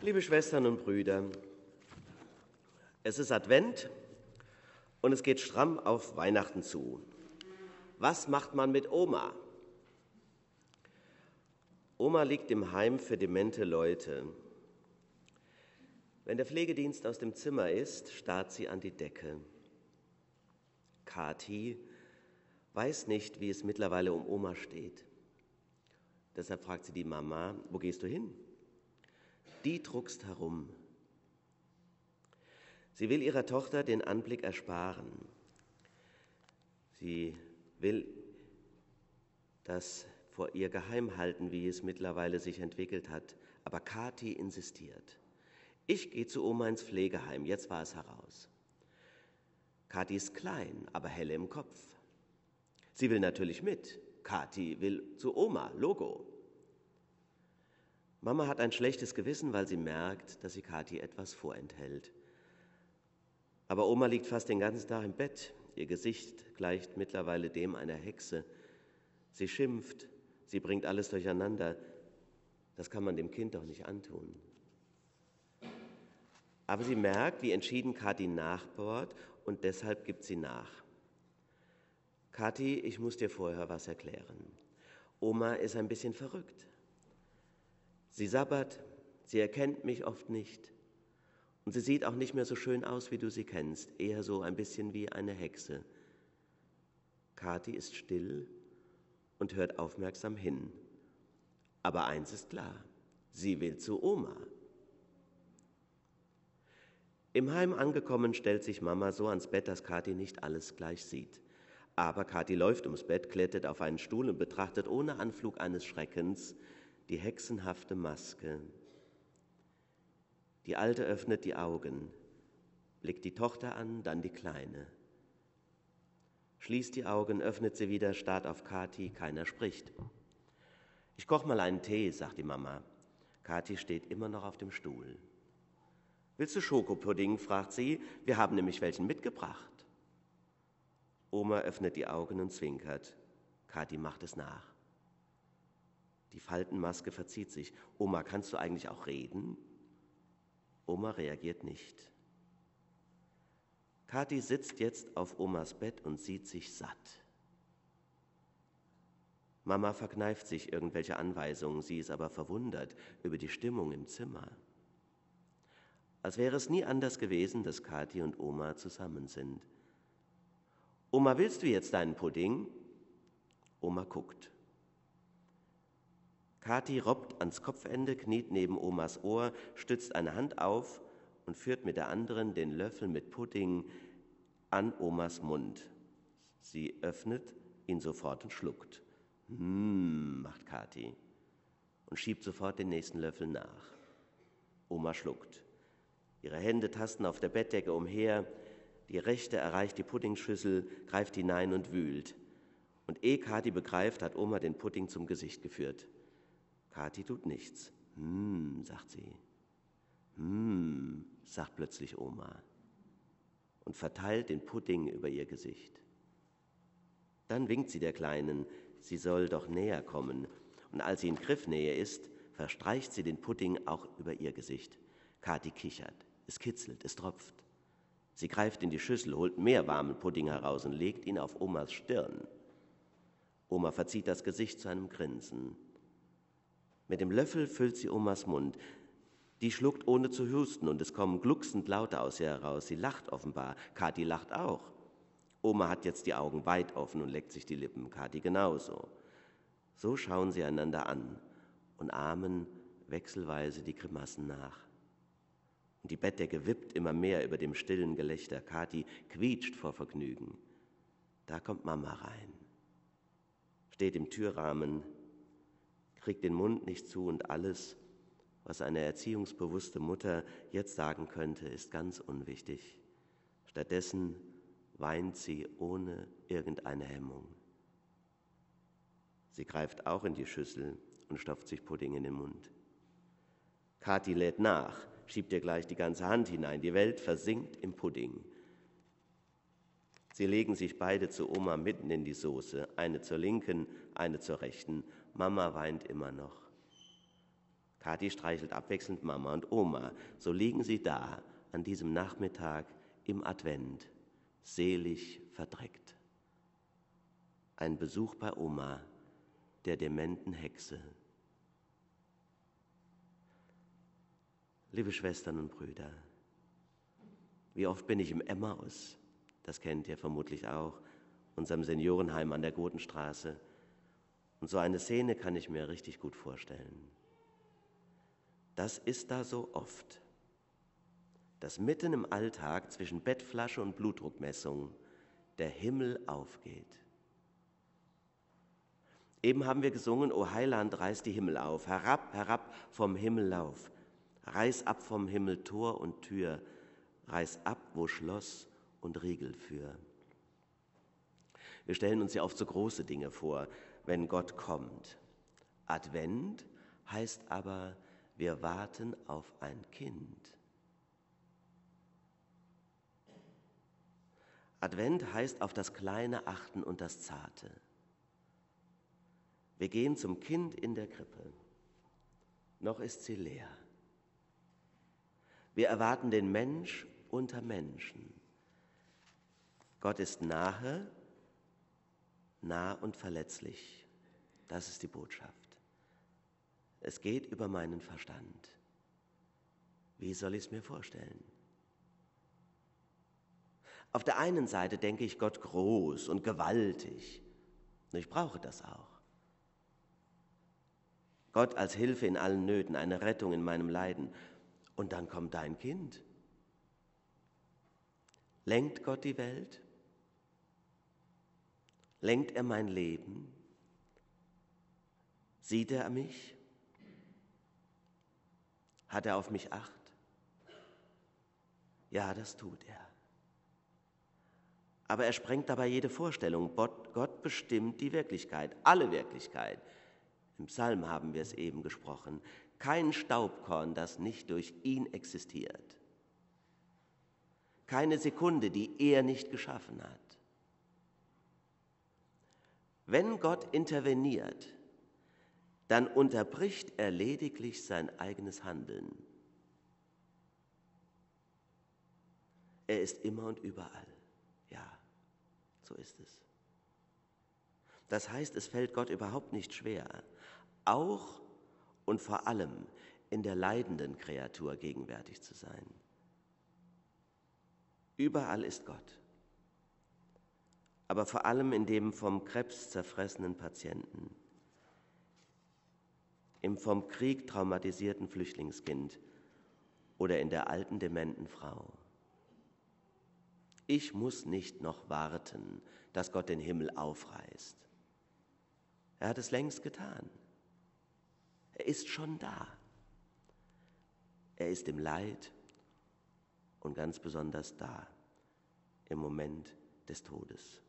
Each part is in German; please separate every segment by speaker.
Speaker 1: Liebe Schwestern und Brüder, es ist Advent und es geht stramm auf Weihnachten zu. Was macht man mit Oma? Oma liegt im Heim für demente Leute. Wenn der Pflegedienst aus dem Zimmer ist, starrt sie an die Decke. Kathi weiß nicht, wie es mittlerweile um Oma steht. Deshalb fragt sie die Mama, wo gehst du hin? Die druckst herum. Sie will ihrer Tochter den Anblick ersparen. Sie will das vor ihr geheim halten, wie es mittlerweile sich entwickelt hat. Aber Kathi insistiert. Ich gehe zu Oma ins Pflegeheim, jetzt war es heraus. Kathi ist klein, aber helle im Kopf. Sie will natürlich mit. Kathi will zu Oma, Logo. Mama hat ein schlechtes Gewissen, weil sie merkt, dass sie Kathi etwas vorenthält. Aber Oma liegt fast den ganzen Tag im Bett. Ihr Gesicht gleicht mittlerweile dem einer Hexe. Sie schimpft, sie bringt alles durcheinander. Das kann man dem Kind doch nicht antun. Aber sie merkt, wie entschieden Kathi nachbohrt und deshalb gibt sie nach. Kathi, ich muss dir vorher was erklären. Oma ist ein bisschen verrückt. Sie sabbert, sie erkennt mich oft nicht. Und sie sieht auch nicht mehr so schön aus, wie du sie kennst, eher so ein bisschen wie eine Hexe. Kathi ist still und hört aufmerksam hin. Aber eins ist klar, sie will zu Oma. Im Heim angekommen stellt sich Mama so ans Bett, dass Kathi nicht alles gleich sieht. Aber Kathi läuft ums Bett, klettert auf einen Stuhl und betrachtet ohne Anflug eines Schreckens die hexenhafte Maske. Die Alte öffnet die Augen, blickt die Tochter an, dann die Kleine. Schließt die Augen, öffnet sie wieder, starrt auf Kathi, keiner spricht. Ich koch mal einen Tee, sagt die Mama. Kathi steht immer noch auf dem Stuhl. Willst du Schokopudding? fragt sie. Wir haben nämlich welchen mitgebracht. Oma öffnet die Augen und zwinkert. Kathi macht es nach. Die Faltenmaske verzieht sich. Oma, kannst du eigentlich auch reden? Oma reagiert nicht. Kathi sitzt jetzt auf Omas Bett und sieht sich satt. Mama verkneift sich irgendwelche Anweisungen, sie ist aber verwundert über die Stimmung im Zimmer. Als wäre es nie anders gewesen, dass Kathi und Oma zusammen sind. Oma, willst du jetzt deinen Pudding? Oma guckt. Kathi robbt ans Kopfende, kniet neben Omas Ohr, stützt eine Hand auf und führt mit der anderen den Löffel mit Pudding an Omas Mund. Sie öffnet ihn sofort und schluckt. Hm, macht Kathi und schiebt sofort den nächsten Löffel nach. Oma schluckt. Ihre Hände tasten auf der Bettdecke umher. Die rechte erreicht die Puddingschüssel, greift hinein und wühlt. Und ehe Kathi begreift, hat Oma den Pudding zum Gesicht geführt. Kathi tut nichts. Hm, sagt sie. Hm, sagt plötzlich Oma und verteilt den Pudding über ihr Gesicht. Dann winkt sie der Kleinen, sie soll doch näher kommen. Und als sie in Griffnähe ist, verstreicht sie den Pudding auch über ihr Gesicht. Kathi kichert, es kitzelt, es tropft. Sie greift in die Schüssel, holt mehr warmen Pudding heraus und legt ihn auf Omas Stirn. Oma verzieht das Gesicht zu einem Grinsen. Mit dem Löffel füllt sie Omas Mund. Die schluckt ohne zu husten und es kommen glucksend Laute aus ihr heraus. Sie lacht offenbar. Kathi lacht auch. Oma hat jetzt die Augen weit offen und leckt sich die Lippen. Kathi genauso. So schauen sie einander an und ahmen wechselweise die Grimassen nach. Und die Bettdecke wippt immer mehr über dem stillen Gelächter. Kathi quietscht vor Vergnügen. Da kommt Mama rein, steht im Türrahmen, kriegt den Mund nicht zu und alles, was eine erziehungsbewusste Mutter jetzt sagen könnte, ist ganz unwichtig. Stattdessen weint sie ohne irgendeine Hemmung. Sie greift auch in die Schüssel und stopft sich Pudding in den Mund. Kathi lädt nach, schiebt ihr gleich die ganze Hand hinein. Die Welt versinkt im Pudding. Sie legen sich beide zu Oma mitten in die Soße, eine zur linken, eine zur rechten. Mama weint immer noch. Kathi streichelt abwechselnd Mama und Oma. So liegen sie da an diesem Nachmittag im Advent, selig verdreckt. Ein Besuch bei Oma, der dementen Hexe. Liebe Schwestern und Brüder, wie oft bin ich im Emmaus, das kennt ihr vermutlich auch, unserem Seniorenheim an der Gotenstraße. Und so eine Szene kann ich mir richtig gut vorstellen. Das ist da so oft, dass mitten im Alltag zwischen Bettflasche und Blutdruckmessung der Himmel aufgeht. Eben haben wir gesungen, O Heiland, reiß die Himmel auf, herab, herab vom Himmel lauf. Reiß ab vom Himmel Tor und Tür, reiß ab, wo Schloss und Riegel für. Wir stellen uns ja oft so große Dinge vor, wenn Gott kommt. Advent heißt aber, wir warten auf ein Kind. Advent heißt auf das Kleine achten und das Zarte. Wir gehen zum Kind in der Krippe. Noch ist sie leer. Wir erwarten den Mensch unter Menschen. Gott ist nahe, nah und verletzlich. Das ist die Botschaft. Es geht über meinen Verstand. Wie soll ich es mir vorstellen? Auf der einen Seite denke ich Gott groß und gewaltig. Und ich brauche das auch. Gott als Hilfe in allen Nöten, eine Rettung in meinem Leiden. Und dann kommt dein Kind. Lenkt Gott die Welt? Lenkt er mein Leben? Sieht er mich? Hat er auf mich Acht? Ja, das tut er. Aber er sprengt dabei jede Vorstellung. Gott bestimmt die Wirklichkeit, alle Wirklichkeit. Im Psalm haben wir es eben gesprochen. Kein Staubkorn, das nicht durch ihn existiert. Keine Sekunde, die er nicht geschaffen hat. Wenn Gott interveniert, dann unterbricht er lediglich sein eigenes Handeln. Er ist immer und überall. Ja, so ist es. Das heißt, es fällt Gott überhaupt nicht schwer, auch und vor allem in der leidenden Kreatur gegenwärtig zu sein. Überall ist Gott, aber vor allem in dem vom Krebs zerfressenen Patienten, im vom Krieg traumatisierten Flüchtlingskind oder in der alten dementen Frau. Ich muss nicht noch warten, dass Gott den Himmel aufreißt. Er hat es längst getan. Er ist schon da. Er ist im Leid und ganz besonders da im Moment des Todes.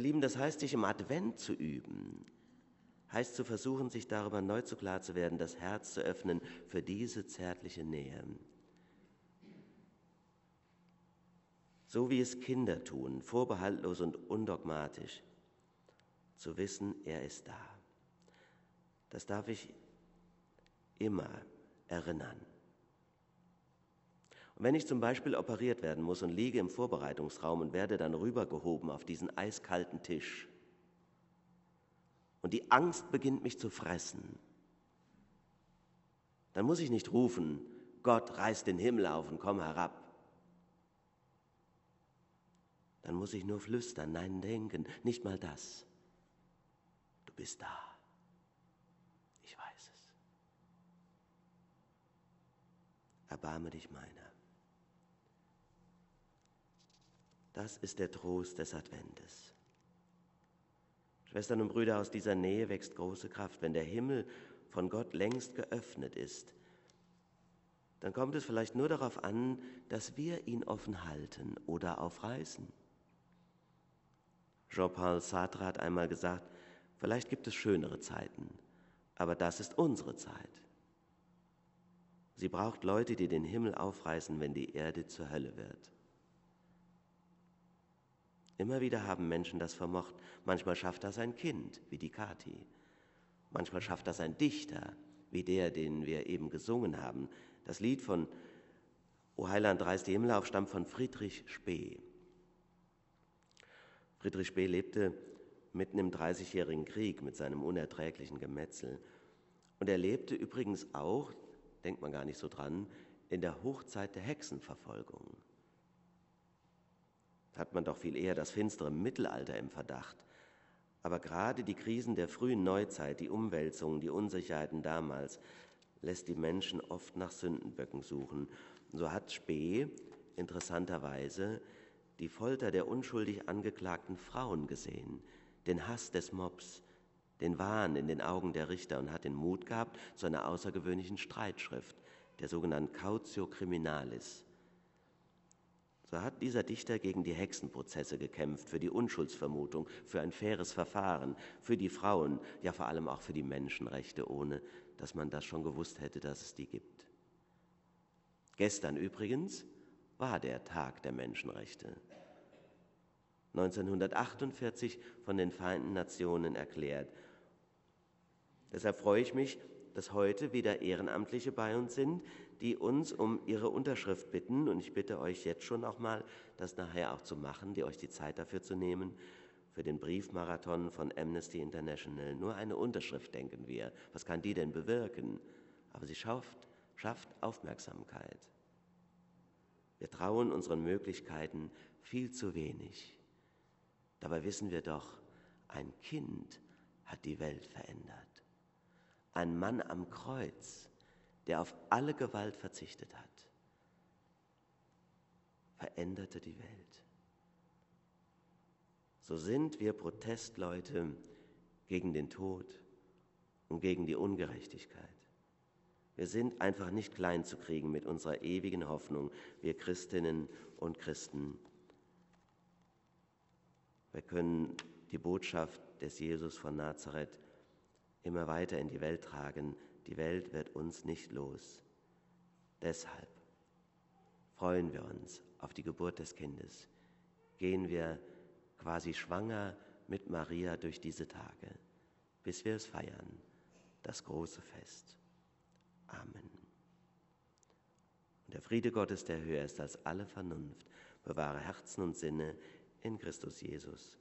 Speaker 1: Ihr Lieben, das heißt, sich im Advent zu üben, heißt zu versuchen, sich darüber neu zu klar zu werden, das Herz zu öffnen für diese zärtliche Nähe. So wie es Kinder tun, vorbehaltlos und undogmatisch, zu wissen, er ist da. Das darf ich immer erinnern. Wenn ich zum Beispiel operiert werden muss und liege im Vorbereitungsraum und werde dann rübergehoben auf diesen eiskalten Tisch und die Angst beginnt mich zu fressen, dann muss ich nicht rufen, Gott reißt den Himmel auf und komm herab. Dann muss ich nur flüstern, nein denken, nicht mal das bist da. Ich weiß es. Erbarme dich meiner. Das ist der Trost des Adventes. Schwestern und Brüder, aus dieser Nähe wächst große Kraft. Wenn der Himmel von Gott längst geöffnet ist, dann kommt es vielleicht nur darauf an, dass wir ihn offen halten oder aufreißen. Jean-Paul Sartre hat einmal gesagt, Vielleicht gibt es schönere Zeiten, aber das ist unsere Zeit. Sie braucht Leute, die den Himmel aufreißen, wenn die Erde zur Hölle wird. Immer wieder haben Menschen das vermocht. Manchmal schafft das ein Kind, wie die Kati. Manchmal schafft das ein Dichter, wie der, den wir eben gesungen haben. Das Lied von O Heiland reißt die Himmel auf stammt von Friedrich Spee. Friedrich Spee lebte mitten im Dreißigjährigen Krieg mit seinem unerträglichen Gemetzel. Und er lebte übrigens auch, denkt man gar nicht so dran, in der Hochzeit der Hexenverfolgung. Hat man doch viel eher das finstere Mittelalter im Verdacht. Aber gerade die Krisen der frühen Neuzeit, die Umwälzungen, die Unsicherheiten damals, lässt die Menschen oft nach Sündenböcken suchen. So hat Spee interessanterweise die Folter der unschuldig angeklagten Frauen gesehen, den Hass des Mobs, den Wahn in den Augen der Richter und hat den Mut gehabt zu einer außergewöhnlichen Streitschrift, der sogenannten Cautio Criminalis. So hat dieser Dichter gegen die Hexenprozesse gekämpft, für die Unschuldsvermutung, für ein faires Verfahren, für die Frauen, ja vor allem auch für die Menschenrechte, ohne dass man das schon gewusst hätte, dass es die gibt. Gestern übrigens war der Tag der Menschenrechte. 1948 von den Vereinten Nationen erklärt. Deshalb freue ich mich, dass heute wieder Ehrenamtliche bei uns sind, die uns um ihre Unterschrift bitten. Und ich bitte euch jetzt schon auch mal, das nachher auch zu machen, die euch die Zeit dafür zu nehmen, für den Briefmarathon von Amnesty International. Nur eine Unterschrift, denken wir. Was kann die denn bewirken? Aber sie schafft, schafft Aufmerksamkeit. Wir trauen unseren Möglichkeiten viel zu wenig. Dabei wissen wir doch, ein Kind hat die Welt verändert. Ein Mann am Kreuz, der auf alle Gewalt verzichtet hat, veränderte die Welt. So sind wir Protestleute gegen den Tod und gegen die Ungerechtigkeit. Wir sind einfach nicht klein zu kriegen mit unserer ewigen Hoffnung, wir Christinnen und Christen wir können die Botschaft des Jesus von Nazareth immer weiter in die Welt tragen. Die Welt wird uns nicht los. Deshalb freuen wir uns auf die Geburt des Kindes. Gehen wir quasi schwanger mit Maria durch diese Tage, bis wir es feiern, das große Fest. Amen. Und der Friede Gottes, der höher ist als alle Vernunft, bewahre Herzen und Sinne in Christus Jesus.